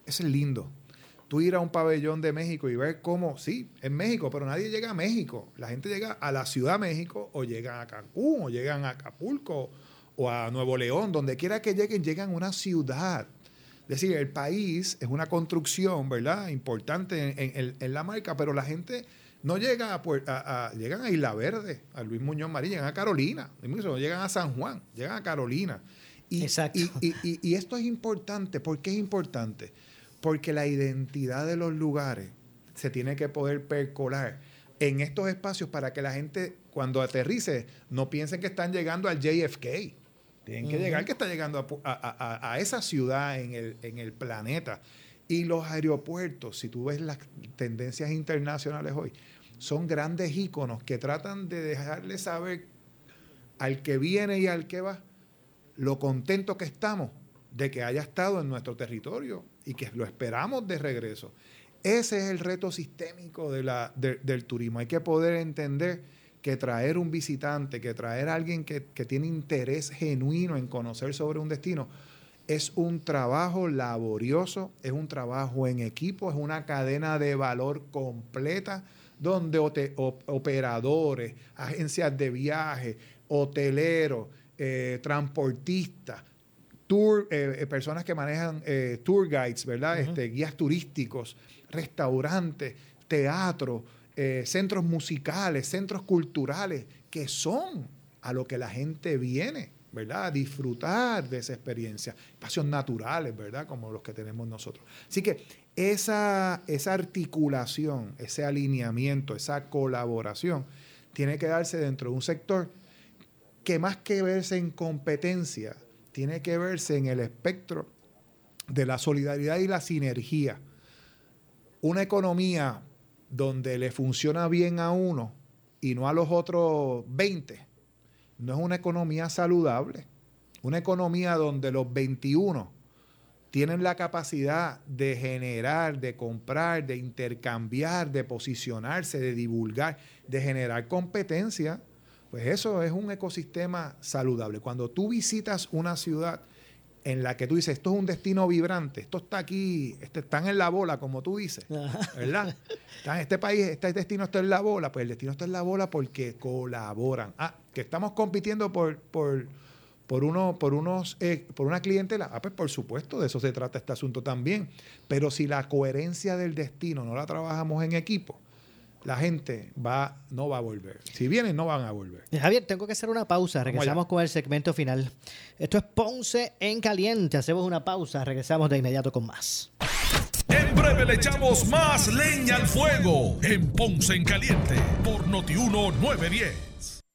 Eso es lindo tú ir a un pabellón de México y ver cómo, sí, en México, pero nadie llega a México. La gente llega a la Ciudad de México o llegan a Cancún o llegan a Acapulco o a Nuevo León, donde quiera que lleguen, llegan a una ciudad. Es decir, el país es una construcción, ¿verdad? Importante en, la marca, pero la gente no llega a, llegan a Isla Verde, a Luis Muñoz Marín, llegan a Carolina, no llegan a San Juan, llegan a Carolina. Y, Exacto. Y, y, esto es importante. ¿Por qué es importante? Porque la identidad de los lugares se tiene que poder percolar en estos espacios para que la gente cuando aterrice no piensen que están llegando al JFK. Tienen que llegar que está llegando a, esa ciudad en el, en el planeta. Y los aeropuertos, si tú ves las tendencias internacionales hoy, son grandes íconos que tratan de dejarle saber al que viene y al que va lo contento que estamos de que haya estado en nuestro territorio y que lo esperamos de regreso. Ese es el reto sistémico de la, del turismo. Hay que poder entender que traer un visitante, que traer a alguien que, tiene interés genuino en conocer sobre un destino, es un trabajo laborioso, es un trabajo en equipo, es una cadena de valor completa donde operadores, agencias de viaje, hoteleros, eh, transportistas, tour, eh, eh, personas que manejan tour guides, ¿verdad? este, guías turísticos, restaurantes, teatro, centros musicales, centros culturales, que son a lo que la gente viene. ¿verdad? disfrutar de esa experiencia. Espacios naturales, ¿verdad? Como los que tenemos nosotros. Así que esa, esa articulación, ese alineamiento, esa colaboración, tiene que darse dentro de un sector que más que verse en competencia, tiene que verse en el espectro de la solidaridad y la sinergia. Una economía donde le funciona bien a uno y no a los otros 20, no es una economía saludable. Una economía donde los 21 tienen la capacidad de generar, de comprar, de intercambiar, de posicionarse, de divulgar, de generar competencia, pues eso es un ecosistema saludable. Cuando tú visitas una ciudad en la que tú dices, esto es un destino vibrante, esto está aquí, este, están en la bola, como tú dices, ¿verdad? en este país, este destino está en la bola, pues el destino está en la bola porque colaboran. Ah, que estamos compitiendo por, por, por, uno, por, unos, eh, por una clientela. Ah, pues por supuesto, de eso se trata este asunto también. Pero si la coherencia del destino no la trabajamos en equipo, la gente va, no va a volver. Si vienen, no van a volver. Eh, Javier, tengo que hacer una pausa. Regresamos con el segmento final. Esto es Ponce en Caliente. Hacemos una pausa. Regresamos de inmediato con más. En breve le echamos más leña al fuego en Ponce en Caliente por Notiuno 910.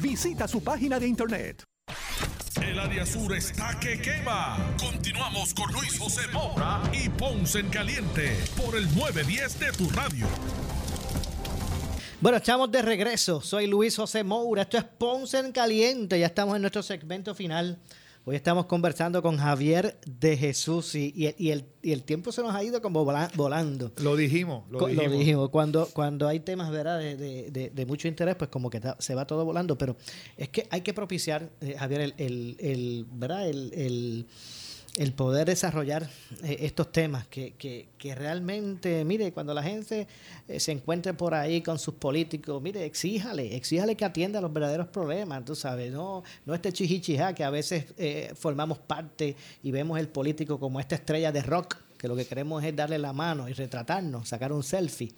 Visita su página de internet. El área sur está que quema. Continuamos con Luis José Moura y Ponce en Caliente por el 910 de tu radio. Bueno, estamos de regreso. Soy Luis José Moura. Esto es Ponce en Caliente. Ya estamos en nuestro segmento final. Hoy estamos conversando con Javier de Jesús y, el, tiempo se nos ha ido como volando. Lo dijimos, lo dijimos. Cuando, cuando hay temas ¿verdad? De, mucho interés, pues como que se va todo volando, pero es que hay que propiciar, eh, Javier, el, el, ¿verdad? el el poder desarrollar eh, estos temas que, que, que, realmente, mire, cuando la gente eh, se encuentre por ahí con sus políticos, mire, exíjale, exíjale que atienda los verdaderos problemas, tú sabes, no, no este chichichijá que a veces eh, formamos parte y vemos el político como esta estrella de rock, que lo que queremos es darle la mano y retratarnos, sacar un selfie.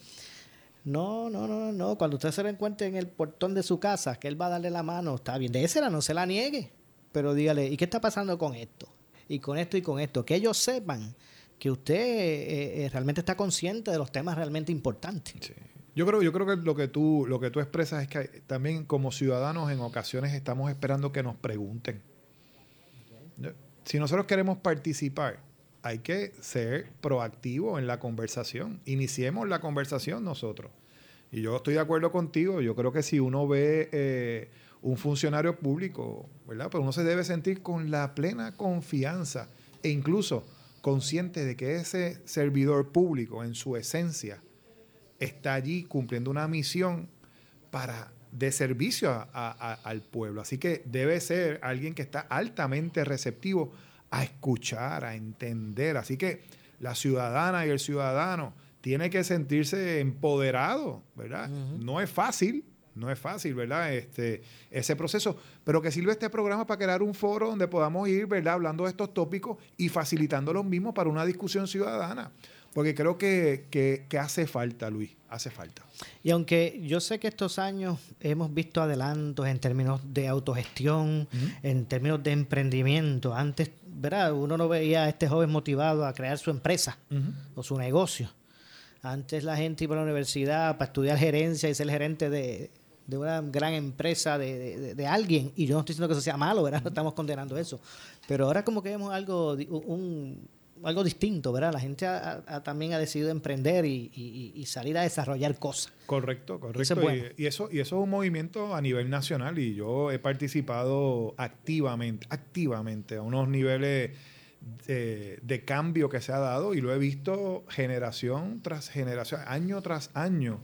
No, no, no, no. Cuando usted se lo encuentre en el portón de su casa, que él va a darle la mano, está bien. De ese no se la niegue. Pero dígale, ¿y qué está pasando con esto? Y con esto y con esto. Que ellos sepan que usted eh, eh, realmente está consciente de los temas realmente importantes. Yo creo, yo creo que lo que tú, lo que tú expresas es que también como ciudadanos en ocasiones estamos esperando que nos pregunten. Si nosotros queremos participar, hay que ser proactivos en la conversación. Iniciemos la conversación nosotros. Y yo estoy de acuerdo contigo. Yo creo que si uno ve eh, un funcionario público, ¿verdad? Pero uno se debe sentir con la plena confianza e incluso consciente de que ese servidor público en su esencia está allí cumpliendo una misión para de servicio al pueblo. Así que debe ser alguien que está altamente receptivo a escuchar, a entender. Así que la ciudadana y el ciudadano tiene que sentirse empoderado, ¿verdad? No es fácil, no es fácil, ¿verdad? Este, ese proceso, pero que sirve este programa para crear un foro donde podamos ir, ¿verdad? Hablando de estos tópicos y facilitando los mismos para una discusión ciudadana. Porque creo que, que, hace falta, Luis, hace falta. Y aunque yo sé que estos años hemos visto adelantos en términos de autogestión, en términos de emprendimiento, antes, ¿verdad? Uno no veía a este joven motivado a crear su empresa o su negocio. Antes la gente iba a la universidad para estudiar gerencia y ser gerente de, de una gran empresa de, de, alguien. Y yo no estoy diciendo que eso sea malo, ¿verdad? No estamos condenando eso. Pero ahora como que vemos algo, un, algo distinto, ¿verdad? La gente también ha decidido emprender y, salir a desarrollar cosas. Correcto, correcto. y, eso, y eso es un movimiento a nivel nacional y yo he participado activamente, activamente a unos niveles de, de cambio que se ha dado y lo he visto generación tras generación, año tras año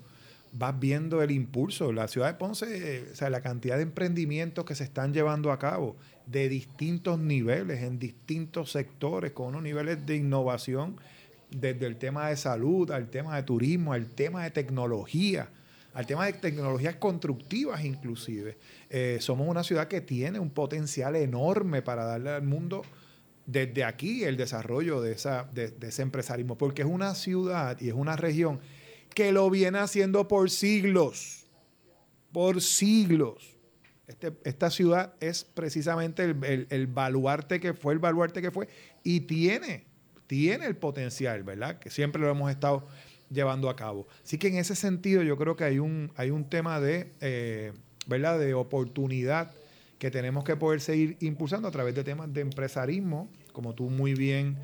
vas viendo el impulso. La ciudad de Ponce, o sea, la cantidad de emprendimientos que se están llevando a cabo de distintos niveles, en distintos sectores, con unos niveles de innovación, desde el tema de salud, al tema de turismo, al tema de tecnología, al tema de tecnologías constructivas inclusive. Eh, somos una ciudad que tiene un potencial enorme para darle al mundo desde aquí el desarrollo de, esa, de ese empresarismo, porque es una ciudad y es una región que lo viene haciendo por siglos, por siglos. Este, esta ciudad es precisamente el, baluarte que fue, el baluarte que fue, y tiene, tiene el potencial, ¿verdad? Que siempre lo hemos estado llevando a cabo. Así que en ese sentido yo creo que hay un, hay un tema de, eh, ¿verdad? de oportunidad que tenemos que poder seguir impulsando a través de temas de empresarismo, como tú muy bien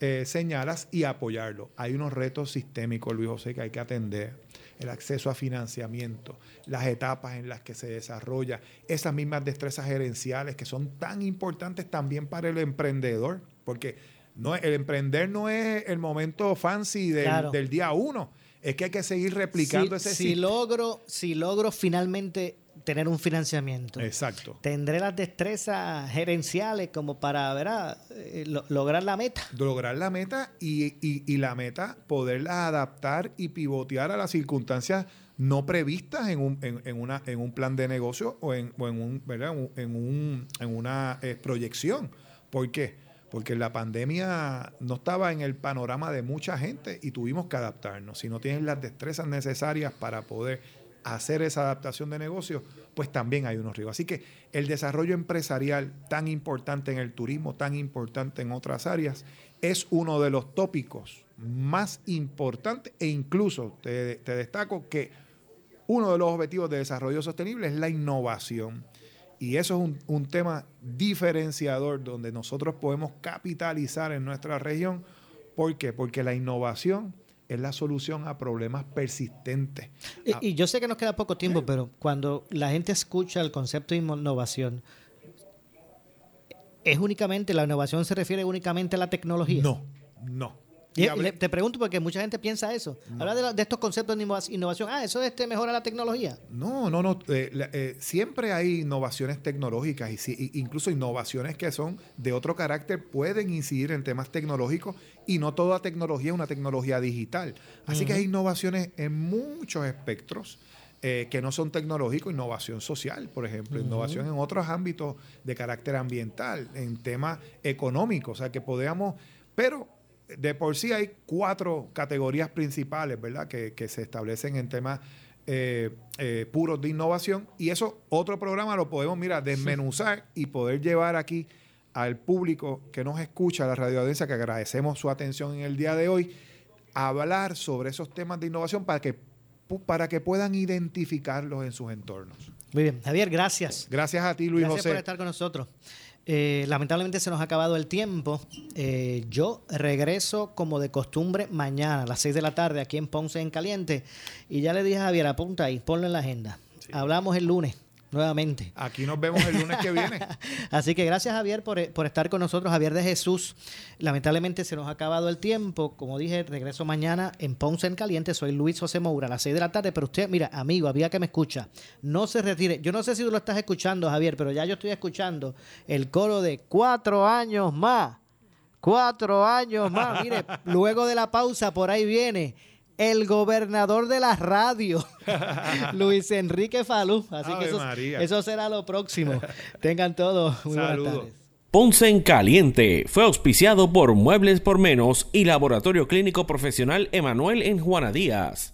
eh, señalas y apoyarlo. Hay unos retos sistémicos, Luis José, que hay que atender. El acceso a financiamiento, las etapas en las que se desarrolla, esas mismas destrezas gerenciales que son tan importantes también para el emprendedor, porque no, el emprender no es el momento fancy del, día uno, es que hay que seguir replicando ese si logro Si logro finalmente tener un financiamiento. Exacto. Tendré las destrezas gerenciales como para ¿verdad? Eh, lograr la meta. Lograr la meta y, y, la meta poderla adaptar y pivotear a las circunstancias no previstas en un, en, una, en un plan de negocio o en, o en, un, ¿verdad? en, un, en una eh, proyección. ¿Por qué? Porque la pandemia no estaba en el panorama de mucha gente y tuvimos que adaptarnos. Si no tienes las destrezas necesarias para poder hacer esa adaptación de negocio, pues también hay unos riesgos. Así que el desarrollo empresarial tan importante en el turismo, tan importante en otras áreas, es uno de los tópicos más importantes e incluso te, destaco que uno de los objetivos de desarrollo sostenible es la innovación. Y eso es un, un tema diferenciador donde nosotros podemos capitalizar en nuestra región. ¿Por qué? Porque la innovación es la solución a problemas persistentes. Y, yo sé que nos queda poco tiempo, pero cuando la gente escucha el concepto de innovación, ¿es únicamente, la innovación se refiere únicamente a la tecnología? No, no te pregunto porque mucha gente piensa eso. Habla de, estos conceptos de innovación. Ah, eso este mejora la tecnología. No, no, no. Eh, eh, siempre hay innovaciones tecnológicas y incluso innovaciones que son de otro carácter pueden incidir en temas tecnológicos y no toda tecnología es una tecnología digital. Así que hay innovaciones en muchos espectros. Eh, que no son tecnológicos, innovación social, por ejemplo, innovación en otros ámbitos de carácter ambiental, en temas económicos, o sea, que podamos, pero de por sí hay cuatro categorías principales, ¿verdad? Que, se establecen en temas eh, eh, puros de innovación. Y eso, otro programa lo podemos, mira, desmenuzar y poder llevar aquí al público que nos escucha, a la radio audiencia, que agradecemos su atención en el día de hoy, a hablar sobre esos temas de innovación para que, para que puedan identificarlos en sus entornos. Muy bien, Javier, gracias. Gracias a ti, Luis José. Gracias por estar con nosotros. Eh, lamentablemente se nos ha acabado el tiempo. Eh, yo regreso como de costumbre mañana a las 6 de la tarde aquí en Ponce en Caliente. Y ya le dije a Javier, apunta ahí, ponlo en la agenda. Hablamos el lunes nuevamente. Aquí nos vemos el lunes que viene. Así que gracias Javier por, estar con nosotros, Javier de Jesús. Lamentablemente se nos ha acabado el tiempo. Como dije, regreso mañana en Ponce en Caliente. Soy Luis José Moura a las 6 de la tarde. Pero usted, mira, amigo, había que me escucha. No se retire. Yo no sé si tú lo estás escuchando, Javier, pero ya yo estoy escuchando el coro de cuatro años más. Cuatro años más. Mire, luego de la pausa, por ahí viene el gobernador de la radio, Luis Enrique Falú. Así que eso, eso, será lo próximo. Tengan todos muy buenas tardes. Ponce en Caliente fue auspiciado por Muebles por Menos y Laboratorio Clínico Profesional Emanuel en Juana Díaz.